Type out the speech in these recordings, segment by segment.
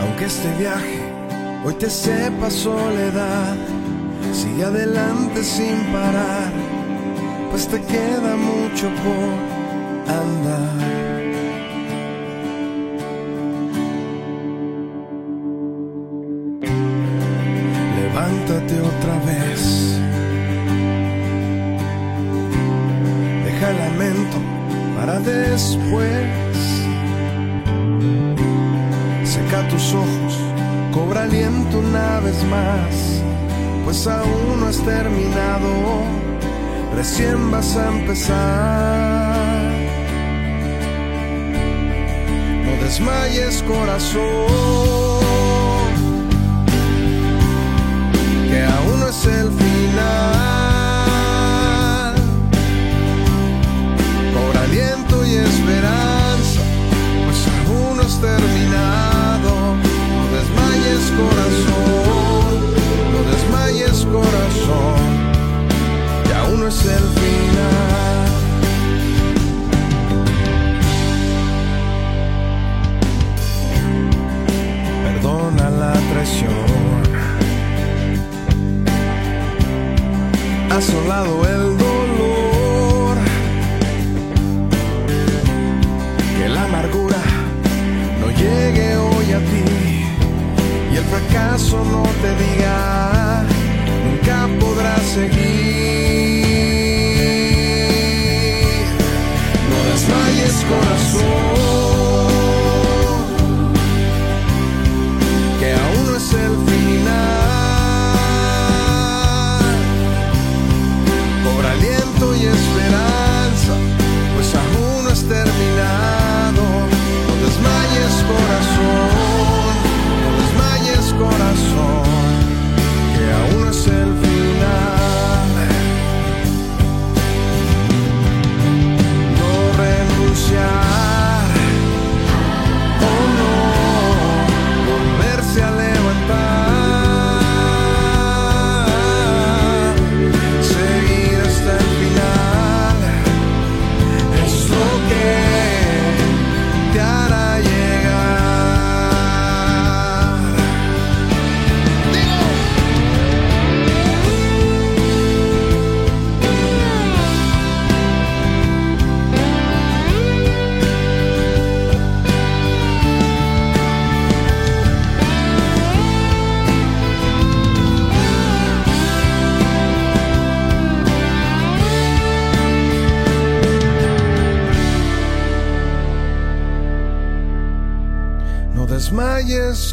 Aunque este viaje hoy te sepa soledad. Sigue adelante sin parar. Pues te queda mucho por andar. levántate otra vez. Deja el lamento para después. Seca tus ojos, cobra aliento una vez más, pues aún no has terminado, recién vas a empezar. No desmayes corazón. que aún no es el final. Asolado el dolor. Que la amargura no llegue hoy a ti y el fracaso no te diga, nunca podrás seguir. No desmayes corazón.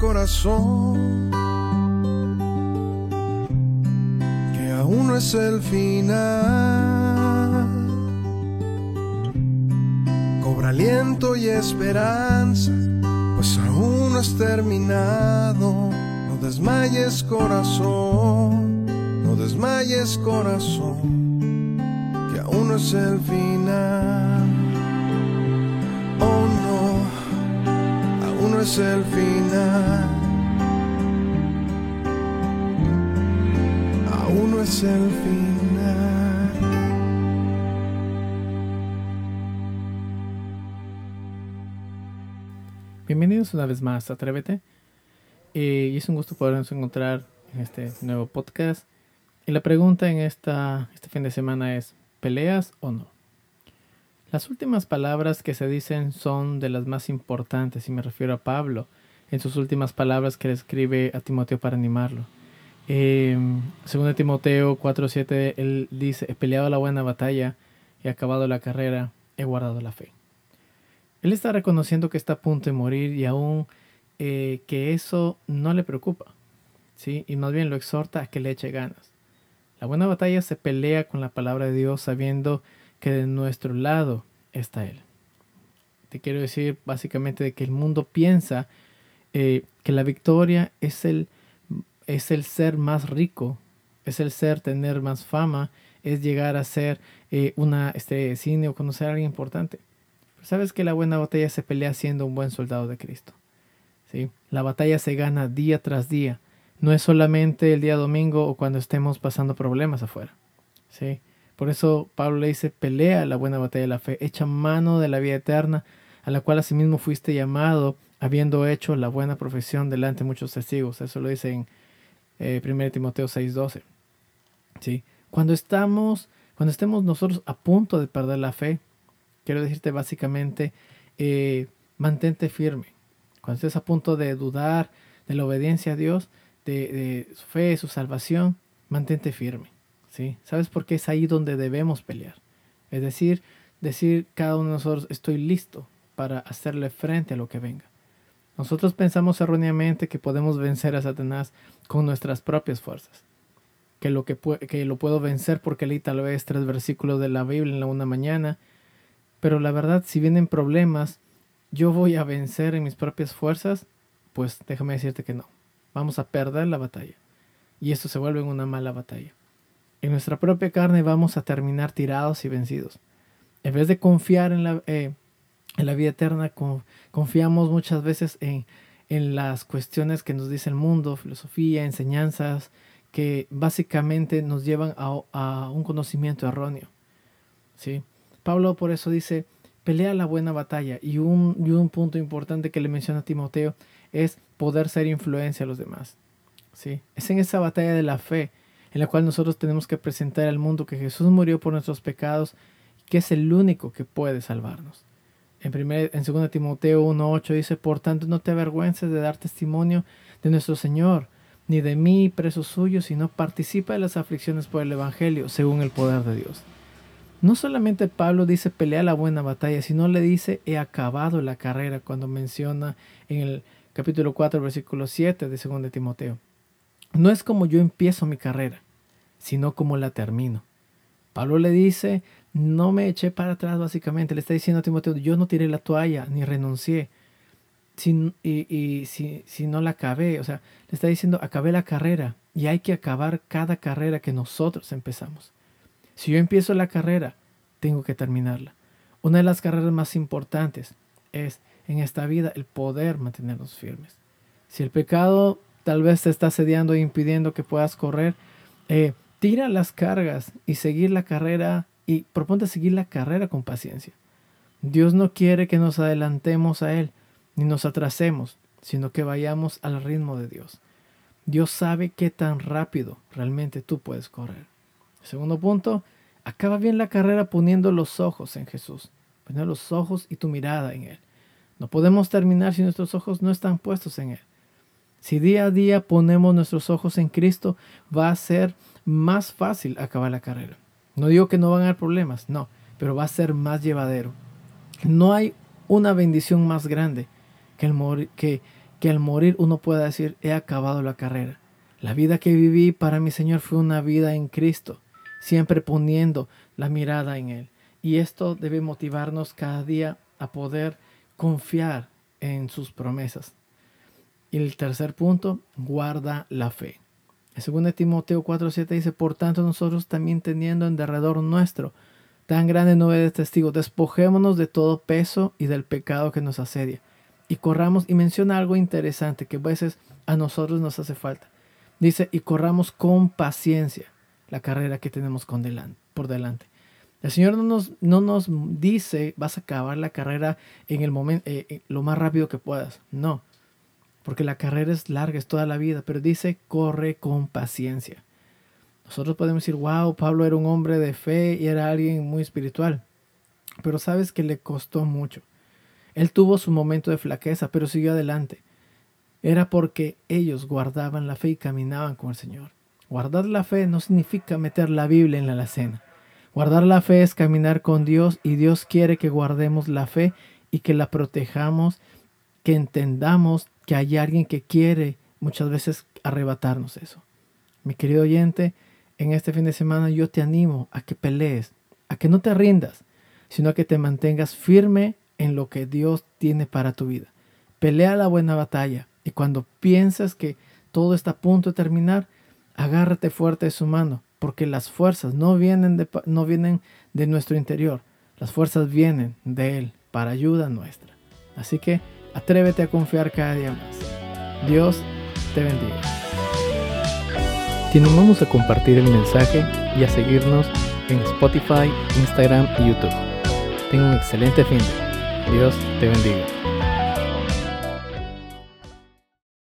Corazón, que aún no es el final. Cobra aliento y esperanza, pues aún no has terminado. No desmayes corazón, no desmayes corazón, que aún no es el final. Es el final. Aún no es el final. Bienvenidos una vez más a Atrévete. Eh, y es un gusto podernos encontrar en este nuevo podcast. Y la pregunta en esta, este fin de semana es, ¿peleas o no? Las últimas palabras que se dicen son de las más importantes y me refiero a Pablo en sus últimas palabras que le escribe a Timoteo para animarlo. Eh, según Timoteo 4:7, él dice, he peleado la buena batalla, he acabado la carrera, he guardado la fe. Él está reconociendo que está a punto de morir y aún eh, que eso no le preocupa, ¿sí? Y más bien lo exhorta a que le eche ganas. La buena batalla se pelea con la palabra de Dios sabiendo que de nuestro lado está Él. Te quiero decir básicamente de que el mundo piensa eh, que la victoria es el, es el ser más rico, es el ser tener más fama, es llegar a ser eh, una este, cine o conocer a alguien importante. sabes que la buena batalla se pelea siendo un buen soldado de Cristo. ¿sí? La batalla se gana día tras día. No es solamente el día domingo o cuando estemos pasando problemas afuera. ¿sí? Por eso Pablo le dice, pelea la buena batalla de la fe, echa mano de la vida eterna, a la cual asimismo fuiste llamado, habiendo hecho la buena profesión delante de muchos testigos. Eso lo dice en eh, 1 Timoteo 6:12. ¿sí? Cuando estamos, cuando estemos nosotros a punto de perder la fe, quiero decirte básicamente, eh, mantente firme. Cuando estés a punto de dudar de la obediencia a Dios, de, de su fe, su salvación, mantente firme. ¿Sí? ¿Sabes por qué es ahí donde debemos pelear? Es decir, decir cada uno de nosotros, estoy listo para hacerle frente a lo que venga. Nosotros pensamos erróneamente que podemos vencer a Satanás con nuestras propias fuerzas. Que lo, que, que lo puedo vencer porque leí tal vez tres versículos de la Biblia en la una mañana. Pero la verdad, si vienen problemas, yo voy a vencer en mis propias fuerzas, pues déjame decirte que no. Vamos a perder la batalla. Y esto se vuelve una mala batalla. En nuestra propia carne vamos a terminar tirados y vencidos. En vez de confiar en la, eh, en la vida eterna, confiamos muchas veces en, en las cuestiones que nos dice el mundo, filosofía, enseñanzas, que básicamente nos llevan a, a un conocimiento erróneo. ¿sí? Pablo por eso dice, pelea la buena batalla. Y un, y un punto importante que le menciona a Timoteo es poder ser influencia a los demás. ¿sí? Es en esa batalla de la fe en la cual nosotros tenemos que presentar al mundo que Jesús murió por nuestros pecados y que es el único que puede salvarnos. En, primer, en 2 Timoteo 1.8 dice, por tanto no te avergüences de dar testimonio de nuestro Señor, ni de mí, preso suyo, sino participa de las aflicciones por el Evangelio, según el poder de Dios. No solamente Pablo dice pelea la buena batalla, sino le dice he acabado la carrera cuando menciona en el capítulo 4, versículo 7 de 2 Timoteo. No es como yo empiezo mi carrera, sino como la termino. Pablo le dice, no me eché para atrás básicamente, le está diciendo a Timoteo, yo no tiré la toalla ni renuncié. y, y si, si no la acabé, o sea, le está diciendo, acabé la carrera y hay que acabar cada carrera que nosotros empezamos. Si yo empiezo la carrera, tengo que terminarla. Una de las carreras más importantes es en esta vida el poder mantenernos firmes. Si el pecado tal vez te está sediando e impidiendo que puedas correr, eh, tira las cargas y seguir la carrera y proponte seguir la carrera con paciencia. Dios no quiere que nos adelantemos a Él ni nos atrasemos, sino que vayamos al ritmo de Dios. Dios sabe qué tan rápido realmente tú puedes correr. Segundo punto, acaba bien la carrera poniendo los ojos en Jesús. Poner los ojos y tu mirada en Él. No podemos terminar si nuestros ojos no están puestos en Él. Si día a día ponemos nuestros ojos en Cristo, va a ser más fácil acabar la carrera. No digo que no van a haber problemas, no, pero va a ser más llevadero. No hay una bendición más grande que, el morir, que, que al morir uno pueda decir, he acabado la carrera. La vida que viví para mi Señor fue una vida en Cristo siempre poniendo la mirada en Él. Y esto debe motivarnos cada día a poder confiar en sus promesas. Y el tercer punto, guarda la fe. En 2 Timoteo 4:7 dice, por tanto nosotros también teniendo en derredor nuestro tan grande nube de testigos, despojémonos de todo peso y del pecado que nos asedia. Y corramos, y menciona algo interesante que a veces a nosotros nos hace falta. Dice, y corramos con paciencia la carrera que tenemos con por delante. El Señor no nos, no nos dice vas a acabar la carrera en el momento eh, eh, lo más rápido que puedas. No, porque la carrera es larga, es toda la vida, pero dice corre con paciencia. Nosotros podemos decir, wow, Pablo era un hombre de fe y era alguien muy espiritual, pero sabes que le costó mucho. Él tuvo su momento de flaqueza, pero siguió adelante. Era porque ellos guardaban la fe y caminaban con el Señor. Guardar la fe no significa meter la Biblia en la alacena. Guardar la fe es caminar con Dios y Dios quiere que guardemos la fe y que la protejamos, que entendamos que hay alguien que quiere muchas veces arrebatarnos eso. Mi querido oyente, en este fin de semana yo te animo a que pelees, a que no te rindas, sino a que te mantengas firme en lo que Dios tiene para tu vida. Pelea la buena batalla y cuando piensas que todo está a punto de terminar, agárrate fuerte de su mano, porque las fuerzas no vienen de, no vienen de nuestro interior, las fuerzas vienen de Él para ayuda nuestra. Así que atrévete a confiar cada día más. Dios te bendiga. Te animamos a compartir el mensaje y a seguirnos en Spotify, Instagram y YouTube. Tenga un excelente fin. Dios te bendiga.